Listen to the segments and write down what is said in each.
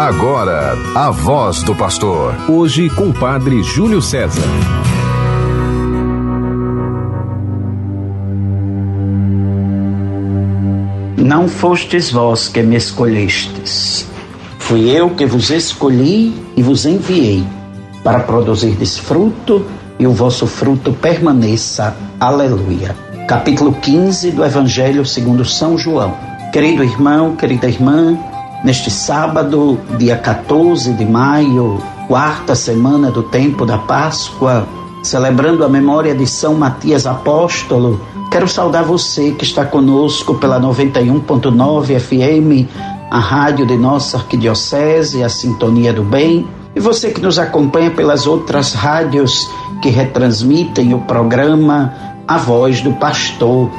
Agora, a voz do pastor. Hoje com o padre Júlio César. Não fostes vós que me escolhestes. Fui eu que vos escolhi e vos enviei para produzirdes fruto e o vosso fruto permaneça. Aleluia. Capítulo 15 do Evangelho segundo São João. Querido irmão, querida irmã, neste sábado, dia 14 de maio, quarta semana do tempo da Páscoa, celebrando a memória de São Matias Apóstolo, quero saudar você que está conosco pela 91.9 FM, a rádio de nossa arquidiocese, a Sintonia do Bem, e você que nos acompanha pelas outras rádios que retransmitem o programa A Voz do Pastor,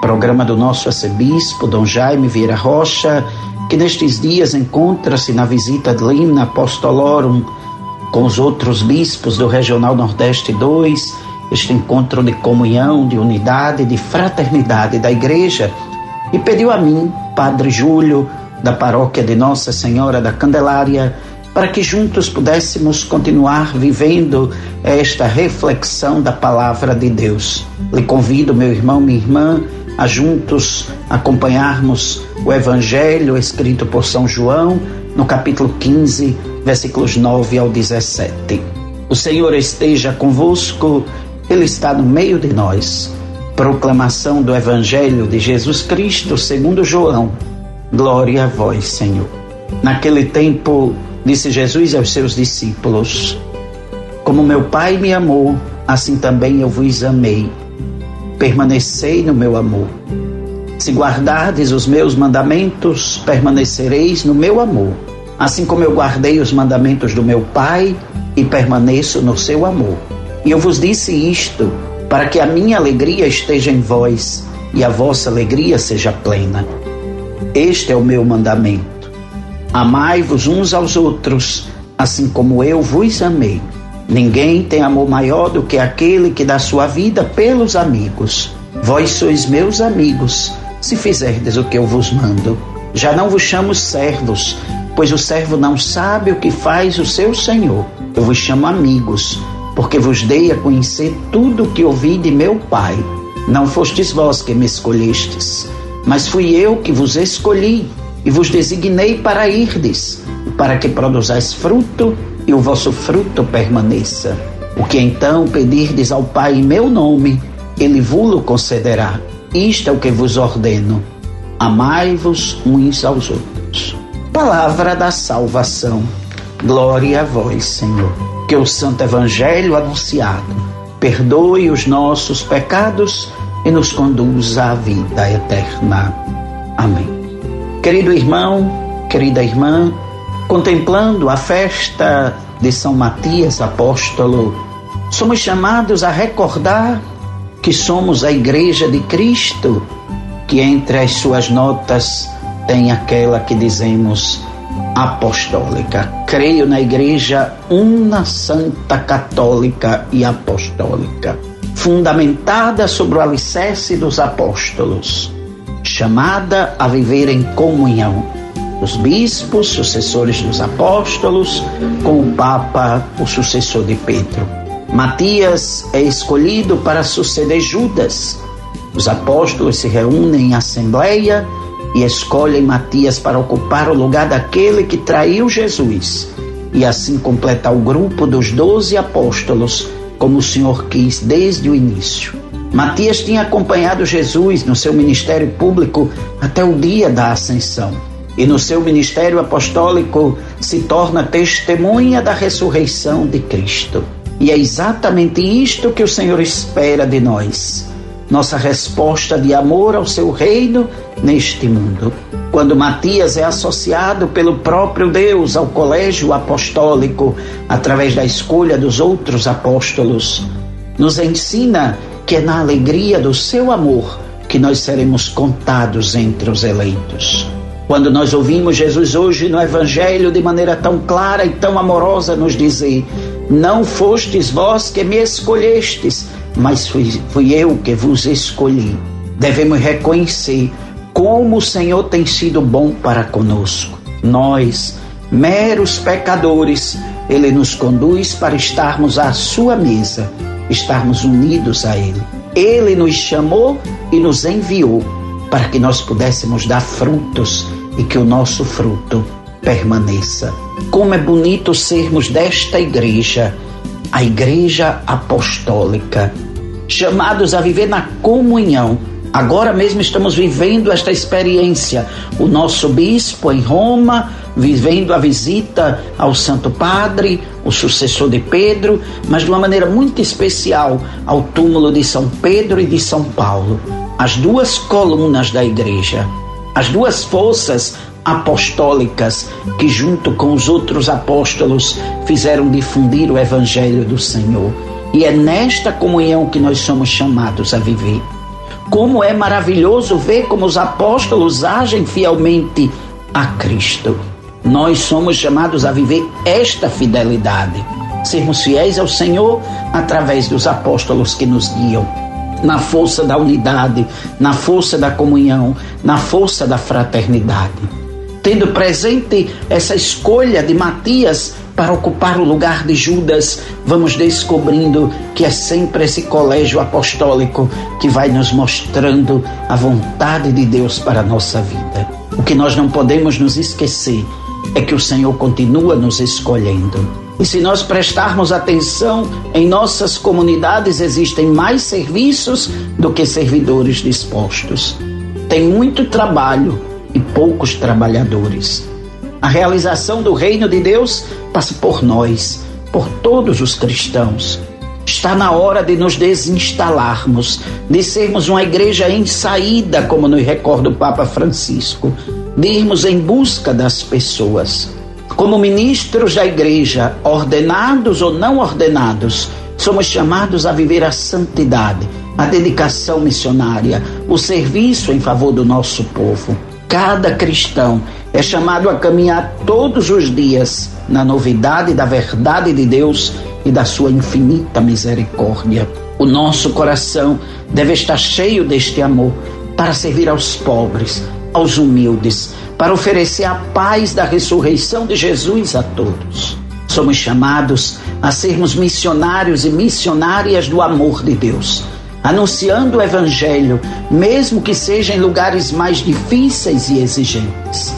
programa do nosso arcebispo, Dom Jaime Vieira Rocha, que nestes dias encontra-se na visita de Lina Apostolorum com os outros bispos do Regional Nordeste 2, este encontro de comunhão, de unidade, de fraternidade da igreja, e pediu a mim, Padre Júlio, da paróquia de Nossa Senhora da Candelária, para que juntos pudéssemos continuar vivendo esta reflexão da palavra de Deus. Lhe convido, meu irmão, minha irmã, a juntos acompanharmos o Evangelho escrito por São João, no capítulo 15, versículos 9 ao 17. O Senhor esteja convosco, Ele está no meio de nós. Proclamação do Evangelho de Jesus Cristo segundo João. Glória a vós, Senhor. Naquele tempo, disse Jesus aos seus discípulos: Como meu Pai me amou, assim também eu vos amei permanecei no meu amor. Se guardardes os meus mandamentos, permanecereis no meu amor, assim como eu guardei os mandamentos do meu Pai e permaneço no seu amor. E eu vos disse isto, para que a minha alegria esteja em vós e a vossa alegria seja plena. Este é o meu mandamento. Amai-vos uns aos outros, assim como eu vos amei. Ninguém tem amor maior do que aquele que dá sua vida pelos amigos. Vós sois meus amigos, se fizerdes o que eu vos mando. Já não vos chamo servos, pois o servo não sabe o que faz o seu senhor. Eu vos chamo amigos, porque vos dei a conhecer tudo o que ouvi de meu Pai. Não fostes vós que me escolhestes, mas fui eu que vos escolhi e vos designei para irdes, para que produzais fruto e o vosso fruto permaneça. O que então pedirdes ao Pai em meu nome, ele vos concederá. Isto é o que vos ordeno: amai-vos uns aos outros. Palavra da salvação. Glória a vós, Senhor. Que o Santo Evangelho anunciado perdoe os nossos pecados e nos conduza à vida eterna. Amém. Querido irmão, querida irmã, contemplando a festa de São Matias Apóstolo, somos chamados a recordar que somos a Igreja de Cristo, que entre as suas notas tem aquela que dizemos apostólica. Creio na Igreja una, santa, católica e apostólica, fundamentada sobre o alicerce dos apóstolos, chamada a viver em comunhão os bispos, sucessores dos apóstolos, com o Papa, o sucessor de Pedro. Matias é escolhido para suceder Judas. Os apóstolos se reúnem em assembleia e escolhem Matias para ocupar o lugar daquele que traiu Jesus e assim completar o grupo dos doze apóstolos, como o Senhor quis desde o início. Matias tinha acompanhado Jesus no seu ministério público até o dia da ascensão e no seu ministério apostólico se torna testemunha da ressurreição de Cristo. E é exatamente isto que o Senhor espera de nós. Nossa resposta de amor ao seu reino neste mundo. Quando Matias é associado pelo próprio Deus ao colégio apostólico através da escolha dos outros apóstolos, nos ensina que é na alegria do seu amor que nós seremos contados entre os eleitos. Quando nós ouvimos Jesus hoje no Evangelho de maneira tão clara e tão amorosa nos dizer: Não fostes vós que me escolhestes, mas fui, fui eu que vos escolhi. Devemos reconhecer como o Senhor tem sido bom para conosco. Nós, meros pecadores, ele nos conduz para estarmos à sua mesa, estarmos unidos a ele. Ele nos chamou e nos enviou para que nós pudéssemos dar frutos e que o nosso fruto permaneça. Como é bonito sermos desta igreja, a Igreja Apostólica, chamados a viver na comunhão. Agora mesmo estamos vivendo esta experiência. O nosso bispo em Roma, vivendo a visita ao Santo Padre, o sucessor de Pedro, mas de uma maneira muito especial ao túmulo de São Pedro e de São Paulo. As duas colunas da igreja, as duas forças apostólicas que, junto com os outros apóstolos, fizeram difundir o Evangelho do Senhor. E é nesta comunhão que nós somos chamados a viver. Como é maravilhoso ver como os apóstolos agem fielmente a Cristo. Nós somos chamados a viver esta fidelidade, sermos fiéis ao Senhor através dos apóstolos que nos guiam, na força da unidade, na força da comunhão, na força da fraternidade. Tendo presente essa escolha de Matias para ocupar o lugar de Judas, vamos descobrindo que é sempre esse colégio apostólico que vai nos mostrando a vontade de Deus para a nossa vida. O que nós não podemos nos esquecer é que o Senhor continua nos escolhendo. E se nós prestarmos atenção, em nossas comunidades existem mais serviços do que servidores dispostos. Tem muito trabalho e poucos trabalhadores. A realização do reino de Deus passa por nós, por todos os cristãos. Está na hora de nos desinstalarmos, de sermos uma igreja em saída, como nos recorda o Papa Francisco de irmos em busca das pessoas. Como ministros da igreja, ordenados ou não ordenados, somos chamados a viver a santidade, a dedicação missionária, o serviço em favor do nosso povo. Cada cristão é chamado a caminhar todos os dias na novidade da verdade de Deus e da sua infinita misericórdia. O nosso coração deve estar cheio deste amor para servir aos pobres, aos humildes, para oferecer a paz da ressurreição de Jesus a todos. Somos chamados a sermos missionários e missionárias do amor de Deus, anunciando o Evangelho, mesmo que seja em lugares mais difíceis e exigentes,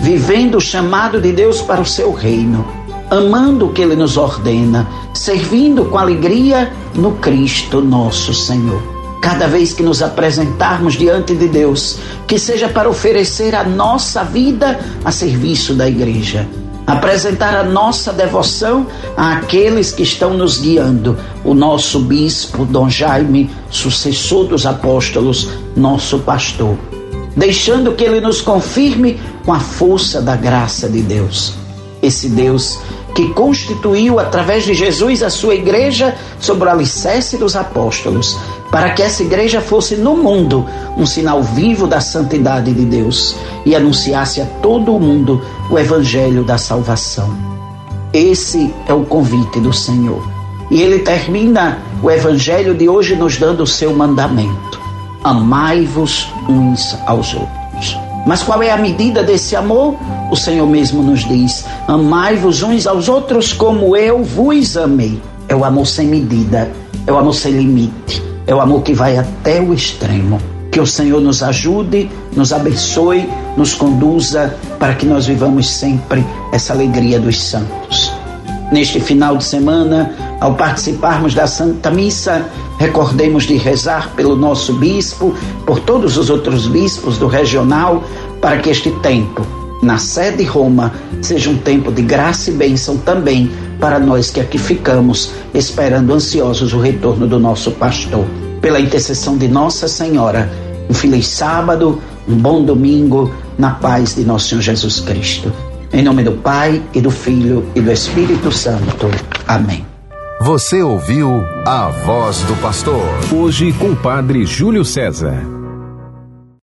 vivendo o chamado de Deus para o seu reino, amando o que Ele nos ordena, servindo com alegria no Cristo nosso Senhor cada vez que nos apresentarmos diante de Deus, que seja para oferecer a nossa vida a serviço da igreja. Apresentar a nossa devoção àqueles que estão nos guiando, o nosso bispo Dom Jaime, sucessor dos apóstolos, nosso pastor, deixando que ele nos confirme com a força da graça de Deus. Esse Deus que constituiu através de Jesus a sua igreja sobre o alicerce dos apóstolos, para que essa igreja fosse no mundo um sinal vivo da santidade de Deus e anunciasse a todo o mundo o evangelho da salvação. Esse é o convite do Senhor. E ele termina o evangelho de hoje nos dando o seu mandamento: amai-vos uns aos outros. Mas qual é a medida desse amor? O Senhor mesmo nos diz: Amai-vos uns aos outros como eu vos amei. É o amor sem medida, é o amor sem limite, é o amor que vai até o extremo. Que o Senhor nos ajude, nos abençoe, nos conduza para que nós vivamos sempre essa alegria dos santos. Neste final de semana, ao participarmos da Santa Missa, recordemos de rezar pelo nosso bispo, por todos os outros bispos do regional, para que este tempo, na sede Roma, seja um tempo de graça e bênção também para nós que aqui ficamos, esperando ansiosos o retorno do nosso pastor. Pela intercessão de Nossa Senhora, um feliz sábado, um bom domingo, na paz de nosso Senhor Jesus Cristo. Em nome do Pai e do Filho e do Espírito Santo. Amém. Você ouviu a voz do pastor. Hoje com o Padre Júlio César.